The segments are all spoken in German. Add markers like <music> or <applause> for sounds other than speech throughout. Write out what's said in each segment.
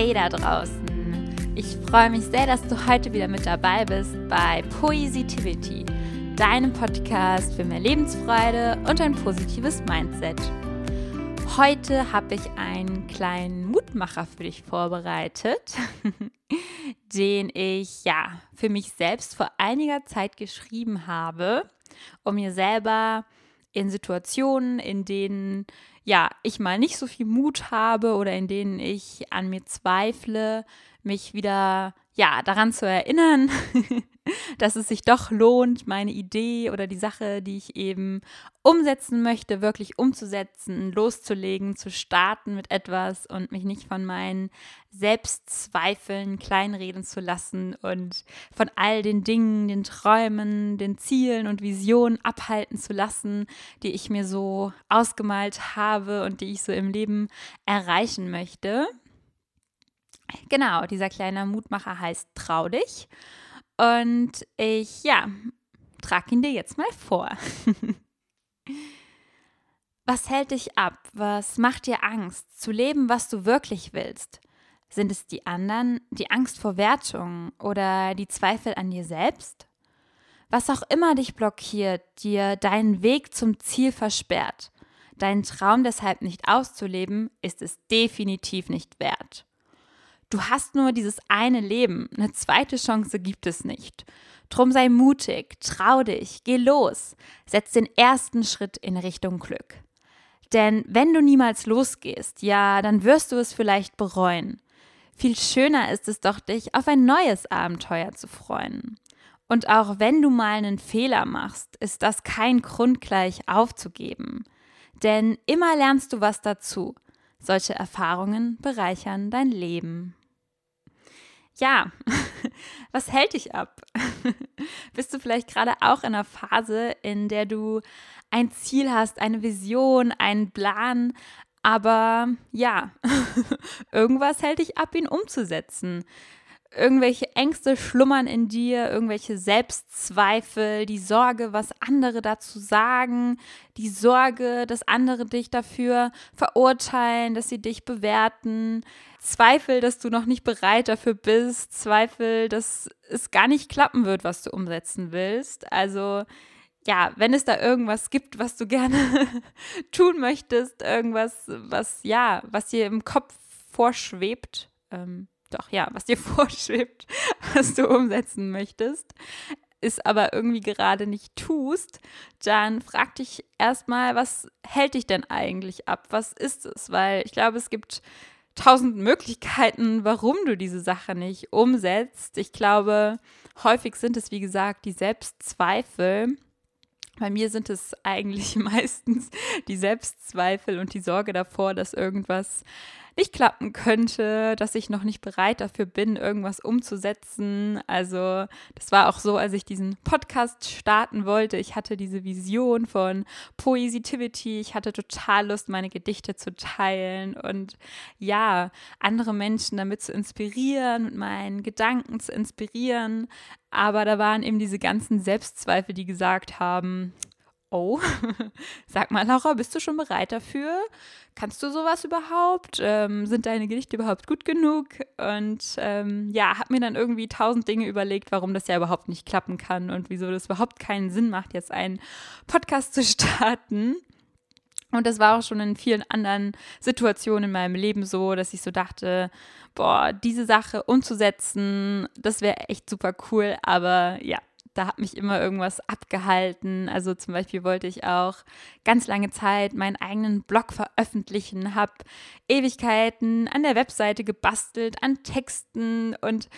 Hey da draußen! Ich freue mich sehr, dass du heute wieder mit dabei bist bei Poesitivity, deinem Podcast für mehr Lebensfreude und ein positives Mindset. Heute habe ich einen kleinen Mutmacher für dich vorbereitet, <laughs> den ich ja für mich selbst vor einiger Zeit geschrieben habe, um mir selber in Situationen, in denen ja, ich mal nicht so viel Mut habe oder in denen ich an mir zweifle, mich wieder ja, daran zu erinnern, <laughs> dass es sich doch lohnt, meine Idee oder die Sache, die ich eben umsetzen möchte, wirklich umzusetzen, loszulegen, zu starten mit etwas und mich nicht von meinen Selbstzweifeln kleinreden zu lassen und von all den Dingen, den Träumen, den Zielen und Visionen abhalten zu lassen, die ich mir so ausgemalt habe und die ich so im Leben erreichen möchte. Genau, dieser kleine Mutmacher heißt Trau dich. Und ich, ja, trage ihn dir jetzt mal vor. <laughs> was hält dich ab? Was macht dir Angst, zu leben, was du wirklich willst? Sind es die anderen, die Angst vor Wertung oder die Zweifel an dir selbst? Was auch immer dich blockiert, dir deinen Weg zum Ziel versperrt, deinen Traum deshalb nicht auszuleben, ist es definitiv nicht wert. Du hast nur dieses eine Leben, eine zweite Chance gibt es nicht. Drum sei mutig, trau dich, geh los, setz den ersten Schritt in Richtung Glück. Denn wenn du niemals losgehst, ja, dann wirst du es vielleicht bereuen. Viel schöner ist es doch, dich auf ein neues Abenteuer zu freuen. Und auch wenn du mal einen Fehler machst, ist das kein Grund gleich aufzugeben. Denn immer lernst du was dazu. Solche Erfahrungen bereichern dein Leben ja, <laughs> was hält dich ab? <laughs> Bist du vielleicht gerade auch in einer Phase, in der du ein Ziel hast, eine Vision, einen Plan, aber ja, <laughs> irgendwas hält dich ab, ihn umzusetzen irgendwelche Ängste schlummern in dir, irgendwelche Selbstzweifel, die Sorge, was andere dazu sagen, die Sorge, dass andere dich dafür verurteilen, dass sie dich bewerten, Zweifel, dass du noch nicht bereit dafür bist, Zweifel, dass es gar nicht klappen wird, was du umsetzen willst. Also ja, wenn es da irgendwas gibt, was du gerne <laughs> tun möchtest, irgendwas, was ja, was dir im Kopf vorschwebt, ähm, doch ja, was dir <laughs> vorschwebt, was du umsetzen möchtest, ist aber irgendwie gerade nicht tust, dann frag dich erstmal, was hält dich denn eigentlich ab? Was ist es? Weil ich glaube, es gibt tausend Möglichkeiten, warum du diese Sache nicht umsetzt. Ich glaube, häufig sind es, wie gesagt, die Selbstzweifel. Bei mir sind es <laughs> eigentlich meistens die Selbstzweifel und die Sorge davor, dass irgendwas nicht klappen könnte, dass ich noch nicht bereit dafür bin, irgendwas umzusetzen. Also das war auch so, als ich diesen Podcast starten wollte. Ich hatte diese Vision von Poesitivity. Ich hatte total Lust, meine Gedichte zu teilen und ja, andere Menschen damit zu inspirieren, mit meinen Gedanken zu inspirieren. Aber da waren eben diese ganzen Selbstzweifel, die gesagt haben, Oh, <laughs> sag mal, Laura, bist du schon bereit dafür? Kannst du sowas überhaupt? Ähm, sind deine Gedichte überhaupt gut genug? Und ähm, ja, habe mir dann irgendwie tausend Dinge überlegt, warum das ja überhaupt nicht klappen kann und wieso das überhaupt keinen Sinn macht, jetzt einen Podcast zu <laughs> starten. Und das war auch schon in vielen anderen Situationen in meinem Leben so, dass ich so dachte, boah, diese Sache umzusetzen, das wäre echt super cool. Aber ja, da hat mich immer irgendwas abgehalten. Also zum Beispiel wollte ich auch ganz lange Zeit meinen eigenen Blog veröffentlichen, habe Ewigkeiten an der Webseite gebastelt, an Texten und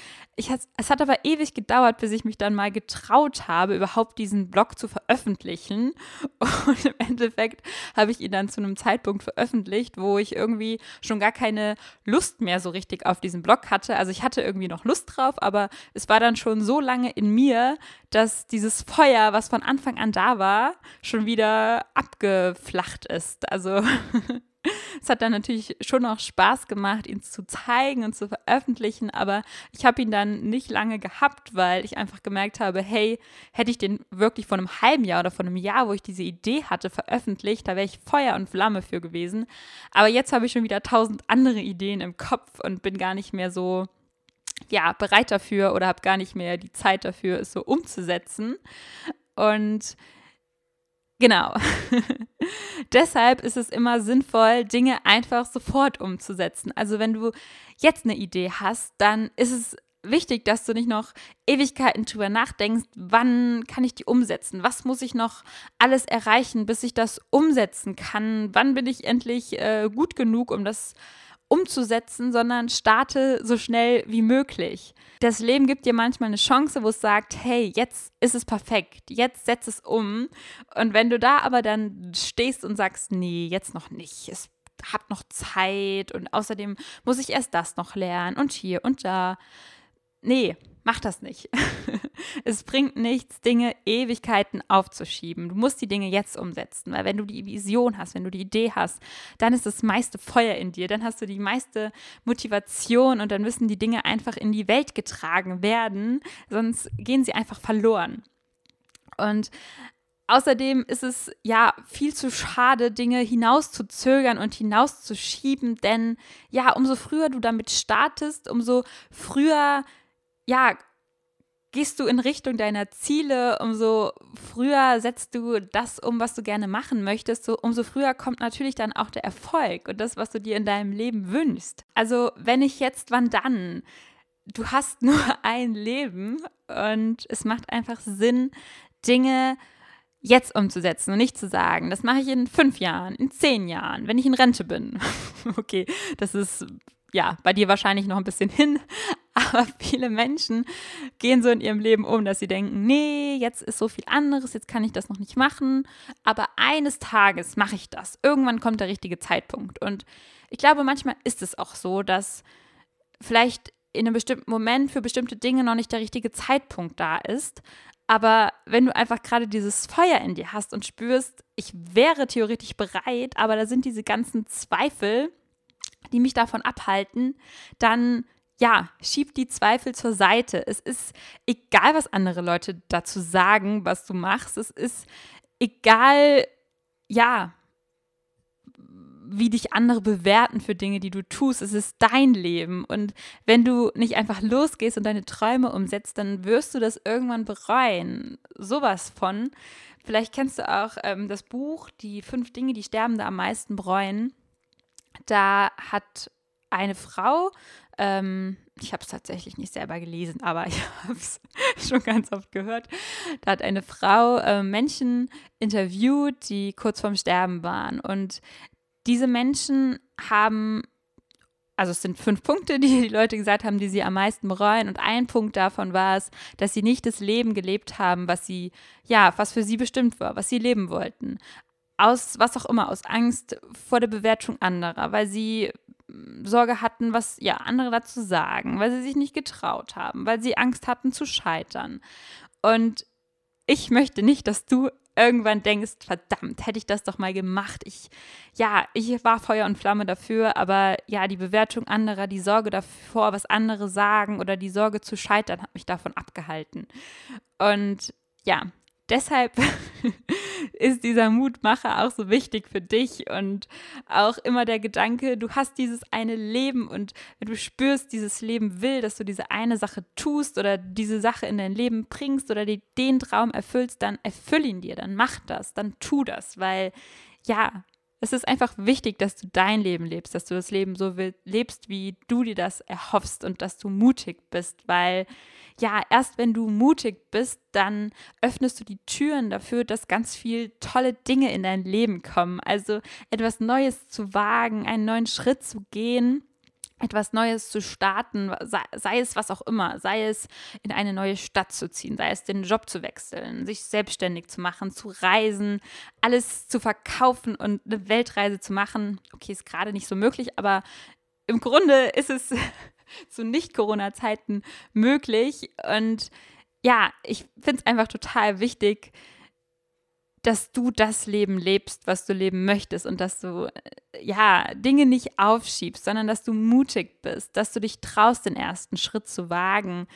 ich, es hat aber ewig gedauert, bis ich mich dann mal getraut habe, überhaupt diesen Blog zu veröffentlichen. <laughs> Und im Endeffekt habe ich ihn dann zu einem Zeitpunkt veröffentlicht, wo ich irgendwie schon gar keine Lust mehr so richtig auf diesen Blog hatte. Also ich hatte irgendwie noch Lust drauf, aber es war dann schon so lange in mir, dass dieses Feuer, was von Anfang an da war, schon wieder abgeflacht ist. Also <laughs> es hat dann natürlich schon auch Spaß gemacht, ihn zu zeigen und zu veröffentlichen, aber ich habe ihn dann nicht lange gehabt, weil ich einfach gemerkt habe, hey, hätte ich den wirklich vor einem halben Jahr oder vor einem Jahr, wo ich diese Idee hatte, veröffentlicht, da wäre ich Feuer und Flamme für gewesen. Aber jetzt habe ich schon wieder tausend andere Ideen im Kopf und bin gar nicht mehr so ja, bereit dafür oder habe gar nicht mehr die Zeit dafür, es so umzusetzen. Und genau. <laughs> Deshalb ist es immer sinnvoll, Dinge einfach sofort umzusetzen. Also wenn du jetzt eine Idee hast, dann ist es wichtig, dass du nicht noch Ewigkeiten drüber nachdenkst, wann kann ich die umsetzen? Was muss ich noch alles erreichen, bis ich das umsetzen kann? Wann bin ich endlich äh, gut genug, um das umzusetzen, sondern starte so schnell wie möglich. Das Leben gibt dir manchmal eine Chance, wo es sagt, hey, jetzt ist es perfekt, jetzt setz es um. Und wenn du da aber dann stehst und sagst, nee, jetzt noch nicht, es hat noch Zeit und außerdem muss ich erst das noch lernen und hier und da. Nee, mach das nicht. <laughs> es bringt nichts, Dinge Ewigkeiten aufzuschieben. Du musst die Dinge jetzt umsetzen, weil wenn du die Vision hast, wenn du die Idee hast, dann ist das meiste Feuer in dir, dann hast du die meiste Motivation und dann müssen die Dinge einfach in die Welt getragen werden, sonst gehen sie einfach verloren. Und Außerdem ist es ja viel zu schade, Dinge hinauszuzögern und hinauszuschieben, denn ja, umso früher du damit startest, umso früher ja, gehst du in Richtung deiner Ziele, umso früher setzt du das um, was du gerne machen möchtest, so, umso früher kommt natürlich dann auch der Erfolg und das, was du dir in deinem Leben wünschst. Also, wenn ich jetzt, wann dann? Du hast <laughs> nur ein Leben und es macht einfach Sinn, Dinge jetzt umzusetzen und nicht zu sagen, das mache ich in fünf Jahren, in zehn Jahren, wenn ich in Rente bin. <laughs> okay, das ist ja, bei dir wahrscheinlich noch ein bisschen hin, aber viele Menschen gehen so in ihrem Leben um, dass sie denken, nee, jetzt ist so viel anderes, jetzt kann ich das noch nicht machen, aber eines Tages mache ich das. Irgendwann kommt der richtige Zeitpunkt. Und ich glaube, manchmal ist es auch so, dass vielleicht in einem bestimmten Moment für bestimmte Dinge noch nicht der richtige Zeitpunkt da ist. Aber wenn du einfach gerade dieses Feuer in dir hast und spürst, ich wäre theoretisch bereit, aber da sind diese ganzen Zweifel, die mich davon abhalten, dann ja, schieb die Zweifel zur Seite. Es ist egal, was andere Leute dazu sagen, was du machst. Es ist egal, ja, wie dich andere bewerten für Dinge, die du tust. Es ist dein Leben. Und wenn du nicht einfach losgehst und deine Träume umsetzt, dann wirst du das irgendwann bereuen. Sowas von. Vielleicht kennst du auch ähm, das Buch Die fünf Dinge, die Sterbende am meisten bereuen. Da hat eine Frau, ähm, ich habe es tatsächlich nicht selber gelesen, aber <laughs> ich habe es schon ganz oft gehört, da hat eine Frau äh, Menschen interviewt, die kurz vorm Sterben waren. Und diese Menschen haben also es sind fünf Punkte, die die Leute gesagt haben, die sie am meisten bereuen. Und ein Punkt davon war es, dass sie nicht das Leben gelebt haben, was sie, ja, was für sie bestimmt war, was sie leben wollten aus was auch immer, aus Angst vor der Bewertung anderer, weil sie Sorge hatten, was ja andere dazu sagen, weil sie sich nicht getraut haben, weil sie Angst hatten zu scheitern. Und ich möchte nicht, dass du irgendwann denkst, verdammt, hätte ich das doch mal gemacht. Ich, ja, ich war Feuer und Flamme dafür, aber ja, die Bewertung anderer, die Sorge davor, was andere sagen oder die Sorge zu scheitern, hat mich davon abgehalten. Und ja, deshalb <laughs> ist dieser Mutmacher auch so wichtig für dich und auch immer der Gedanke, du hast dieses eine Leben und wenn du spürst, dieses Leben will, dass du diese eine Sache tust oder diese Sache in dein Leben bringst oder die, den Traum erfüllst, dann erfüll ihn dir, dann mach das, dann tu das, weil ja, es ist einfach wichtig, dass du dein Leben lebst, dass du das Leben so lebst, wie du dir das erhoffst und dass du mutig bist, weil ja, erst wenn du mutig bist, dann öffnest du die Türen dafür, dass ganz viel tolle Dinge in dein Leben kommen. Also etwas Neues zu wagen, einen neuen Schritt zu gehen etwas Neues zu starten, sei, es was auch immer, sei es in eine neue Stadt zu ziehen, sei es den Job zu wechseln, sich selbstständig zu machen, zu reisen, alles zu verkaufen und eine Weltreise zu machen. Okay, ist gerade nicht so möglich, aber im Grunde ist es <laughs> zu Nicht-Corona-Zeiten möglich. Und ja, ich finde es einfach total wichtig, dass du das Leben lebst, was du leben möchtest und dass du äh, ja Dinge nicht aufschiebst, sondern dass du mutig bist, dass du dich traust, den ersten Schritt zu wagen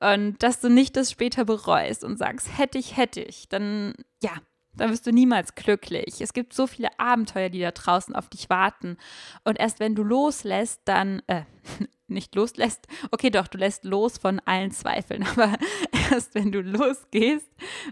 und dass du nicht das später bereust und sagst, hätte ich, hätte ich, dann ja, dann wirst du niemals glücklich. Es gibt so viele Abenteuer, die da draußen auf dich warten. Und erst wenn du loslässt, dann, äh, nicht loslässt, okay, doch, du lässt los von allen Zweifeln, <laughs> aber erst wenn du losgehst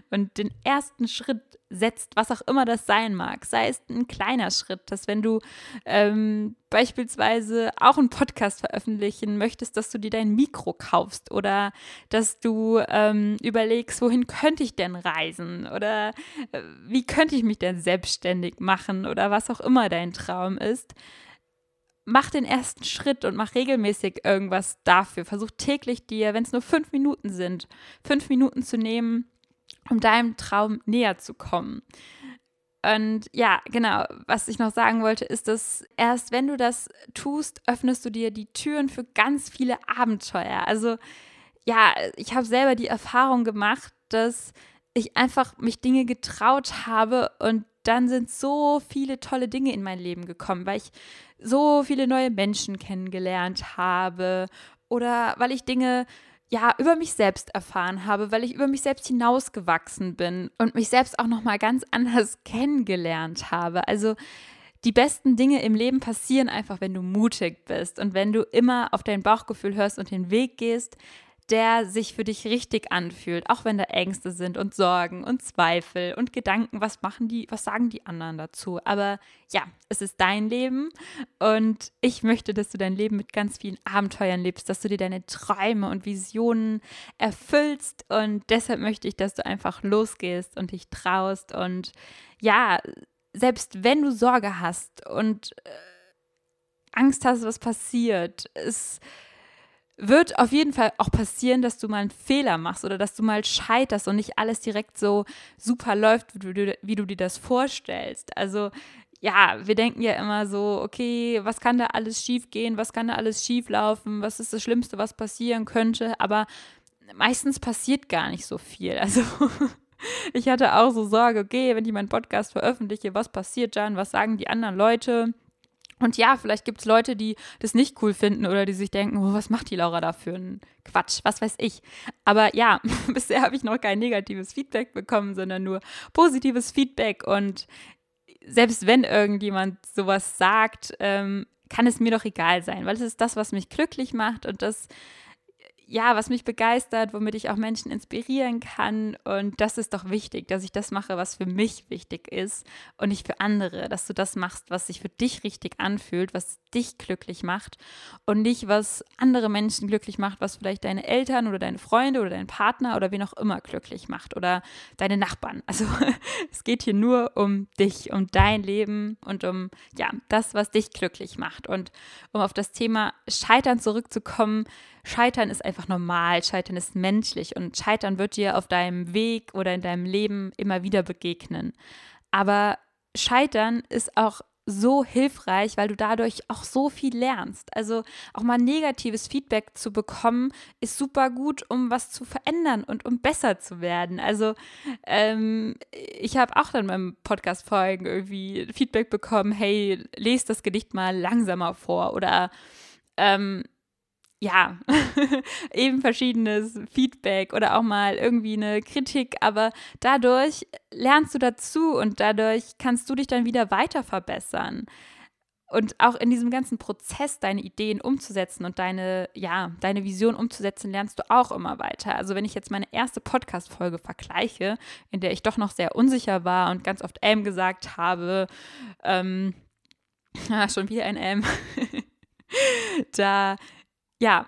und den ersten Schritt setzt, was auch immer das sein mag, sei es ein kleiner Schritt, dass wenn du ähm, beispielsweise auch einen Podcast veröffentlichen möchtest, dass du dir dein Mikro kaufst oder dass du ähm, überlegst, wohin könnte ich denn reisen oder äh, wie könnte ich mich denn selbstständig machen oder was auch immer dein Traum ist mach den ersten Schritt und mach regelmäßig irgendwas dafür. Versuch täglich dir, wenn es nur fünf Minuten sind, fünf Minuten zu nehmen, um deinem Traum näher zu kommen. Und ja, genau, was ich noch sagen wollte, ist, dass erst wenn du das tust, öffnest du dir die Türen für ganz viele Abenteuer. Also ja, ich habe selber die Erfahrung gemacht, dass ich einfach mich Dinge getraut habe und dann sind so viele tolle Dinge in mein Leben gekommen, weil ich so viele neue Menschen kennengelernt habe oder weil ich Dinge ja über mich selbst erfahren habe, weil ich über mich selbst hinausgewachsen bin und mich selbst auch noch mal ganz anders <laughs> kennengelernt habe. Also die besten Dinge im Leben passieren einfach, wenn du mutig bist und wenn du immer auf dein Bauchgefühl hörst und den Weg gehst, der sich für dich richtig anfühlt, auch wenn da Ängste sind und Sorgen und Zweifel und Gedanken, was machen die, was sagen die anderen dazu. Aber ja, es ist dein Leben und ich möchte, dass du dein Leben mit ganz vielen Abenteuern lebst, dass du dir deine Träume und Visionen erfüllst und deshalb möchte ich, dass du einfach losgehst und dich traust und ja, selbst wenn du Sorge hast und äh, Angst hast, was passiert, ist wird auf jeden Fall auch passieren, dass du mal einen Fehler machst oder dass du mal scheiterst und nicht alles direkt so super läuft, wie du, wie du dir das vorstellst. Also ja, wir denken ja immer so, okay, was kann da alles schief gehen, was kann da alles schief laufen, was ist das Schlimmste, was passieren könnte, aber meistens passiert gar nicht so viel. Also <laughs> ich hatte auch so Sorge, okay, wenn ich meinen Podcast veröffentliche, was passiert dann, was sagen die anderen Leute? Und ja, vielleicht gibt es Leute, die das nicht cool finden oder die sich denken, oh, was macht die Laura da für einen Quatsch, was weiß ich. Aber ja, <laughs> bisher habe ich noch kein negatives Feedback bekommen, sondern nur positives Feedback. Und selbst wenn irgendjemand sowas sagt, ähm, kann es mir doch egal sein, weil es ist das, was mich glücklich macht und das ja, was mich begeistert, womit ich auch Menschen inspirieren kann. Und das ist doch wichtig, dass ich das mache, was für mich wichtig ist und nicht für andere. Dass du das machst, was sich für dich richtig anfühlt, was dich glücklich macht und nicht, was andere Menschen glücklich macht, was vielleicht deine Eltern oder deine Freunde oder dein Partner oder wen auch immer glücklich macht oder deine Nachbarn. <laughs> Also es geht hier nur um dich, um dein Leben und um ja, das, was dich glücklich macht. Und um auf das Thema Scheitern zurückzukommen, Scheitern ist einfach normal, Scheitern ist menschlich und Scheitern wird dir auf deinem Weg oder in deinem Leben immer wieder begegnen. Aber Scheitern ist auch so hilfreich, weil du dadurch auch so viel lernst. Also auch mal negatives Feedback zu bekommen, ist super gut, um was zu verändern und um besser zu werden. Also ähm, ich habe auch dann beim Podcast-Folgen irgendwie Feedback bekommen, hey, lest das Gedicht mal langsamer vor oder ähm, ja, <laughs> eben verschiedenes Feedback oder auch mal irgendwie eine Kritik, aber dadurch lernst du dazu und dadurch kannst du dich dann wieder weiter verbessern. Und auch in diesem ganzen Prozess deine Ideen umzusetzen und deine, ja, deine Vision umzusetzen, lernst du auch immer weiter. Also wenn ich jetzt meine erste Podcast-Folge vergleiche, in der ich doch noch sehr unsicher war und ganz oft M gesagt habe, ähm, ja, <laughs> schon wieder ein M, <laughs> da ja,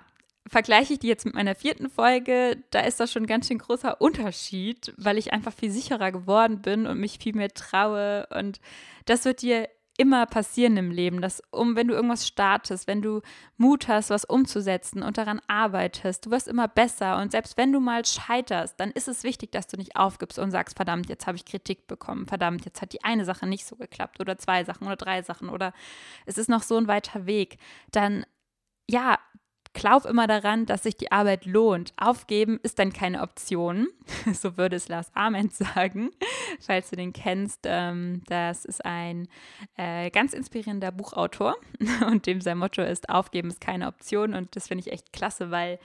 vergleiche ich die jetzt mit meiner vierten Folge, da ist das schon ein ganz schön großer Unterschied, weil ich einfach viel sicherer geworden bin und mich viel mehr traue. Und das wird dir immer passieren im Leben, dass um, wenn du irgendwas startest, wenn du Mut hast, was umzusetzen und daran arbeitest, du wirst immer besser. Und selbst wenn du mal scheiterst, dann ist es wichtig, dass du nicht aufgibst und sagst, verdammt, jetzt habe ich Kritik bekommen, verdammt, jetzt hat die eine Sache nicht so geklappt oder zwei Sachen oder drei Sachen oder es ist noch so ein weiter Weg. Dann ja, Glaub immer daran, dass sich die Arbeit lohnt. Aufgeben ist dann keine Option. <laughs> So würde es Lars Ament <laughs> sagen, falls du den kennst. Ähm, das ist ein äh, ganz inspirierender Buchautor <laughs> und dem sein Motto ist, Aufgeben ist keine Option. Und das finde ich echt klasse, weil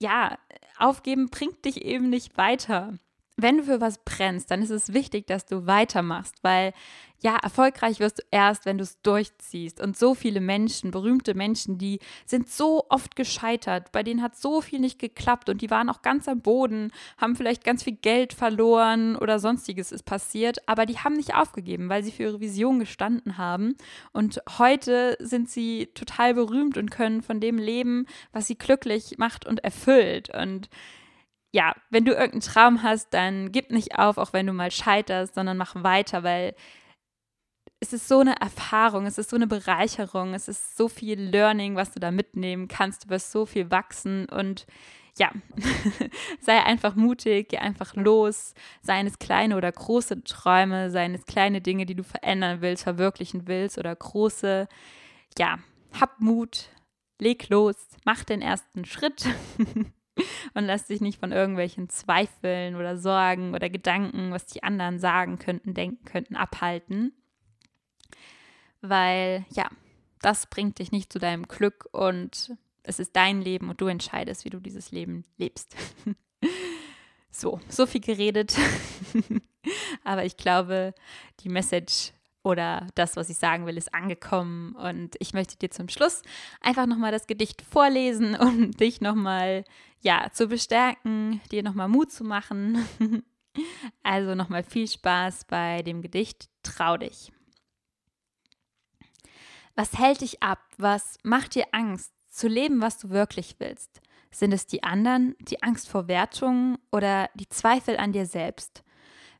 ja, aufgeben bringt dich eben nicht weiter wenn du für was brennst, dann ist es wichtig, dass du weitermachst, weil ja, erfolgreich wirst du erst, wenn du es durchziehst. Und so viele Menschen, berühmte Menschen, die sind so oft gescheitert, bei denen hat so viel nicht geklappt und die waren auch ganz am Boden, haben vielleicht ganz viel Geld verloren oder sonstiges ist passiert, aber die haben nicht aufgegeben, weil sie für ihre Vision gestanden haben. Und heute sind sie total berühmt und können von dem leben, was sie glücklich macht und erfüllt. Und ja, wenn du irgendeinen Traum hast, dann gib nicht auf, auch wenn du mal scheiterst, sondern mach weiter, weil es ist so eine Erfahrung, es ist so eine Bereicherung, es ist so viel Learning, was du da mitnehmen kannst, du wirst so viel wachsen und ja, <laughs> sei einfach mutig, geh einfach los, seien es kleine oder große Träume, seien es kleine Dinge, die du verändern willst, verwirklichen willst oder große, ja, hab Mut, leg los, mach den ersten Schritt <laughs> <laughs> und lass dich nicht von irgendwelchen Zweifeln oder Sorgen oder Gedanken, was die anderen sagen könnten, denken könnten, abhalten. Weil ja, das bringt dich nicht zu deinem Glück und es ist dein Leben und du entscheidest, wie du dieses Leben lebst. <laughs> so, so viel geredet. <laughs> Aber ich glaube, die Message oder das, was ich sagen will, ist angekommen. Und ich möchte dir zum Schluss einfach nochmal das Gedicht vorlesen, um dich nochmal, ja, zu bestärken, dir nochmal Mut zu machen. <laughs> Also nochmal viel Spaß bei dem Gedicht Trau dich. Was hält dich ab? Was macht dir Angst, zu leben, was du wirklich willst? Sind es die anderen, die Angst vor Wertungen oder die Zweifel an dir selbst?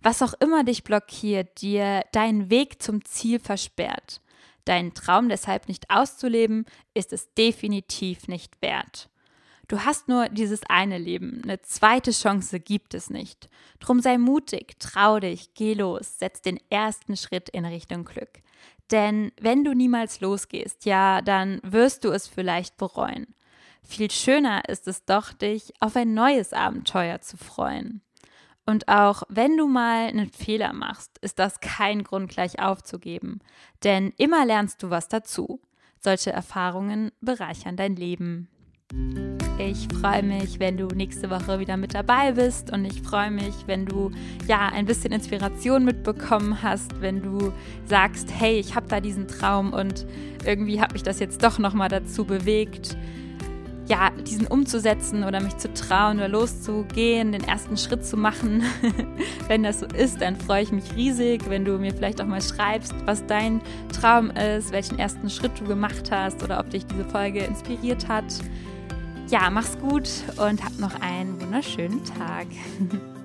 Was auch immer dich blockiert, dir deinen Weg zum Ziel versperrt, deinen Traum deshalb nicht auszuleben, ist es definitiv nicht wert. Du hast nur dieses eine Leben, eine zweite Chance gibt es nicht. Drum sei mutig, trau dich, geh los, setz den ersten Schritt in Richtung Glück. Denn wenn du niemals losgehst, ja, dann wirst du es vielleicht bereuen. Viel schöner ist es doch, dich auf ein neues Abenteuer zu freuen. Und auch wenn du mal einen Fehler machst, ist das kein Grund, gleich aufzugeben. Denn immer lernst du was dazu. Solche Erfahrungen bereichern dein Leben. Ich freue mich, wenn du nächste Woche wieder mit dabei bist und ich freue mich, wenn du ja ein bisschen Inspiration mitbekommen hast, wenn du sagst, hey, ich habe da diesen Traum und irgendwie hat mich das jetzt doch noch mal dazu bewegt, ja, diesen umzusetzen oder mich zu trauen oder loszugehen, den ersten Schritt zu machen. <laughs> wenn das so ist, dann freue ich mich riesig, wenn du mir vielleicht auch mal schreibst, was dein Traum ist, welchen ersten Schritt du gemacht hast oder ob dich diese Folge inspiriert hat. Ja, mach's gut und hab noch einen wunderschönen Tag. <laughs>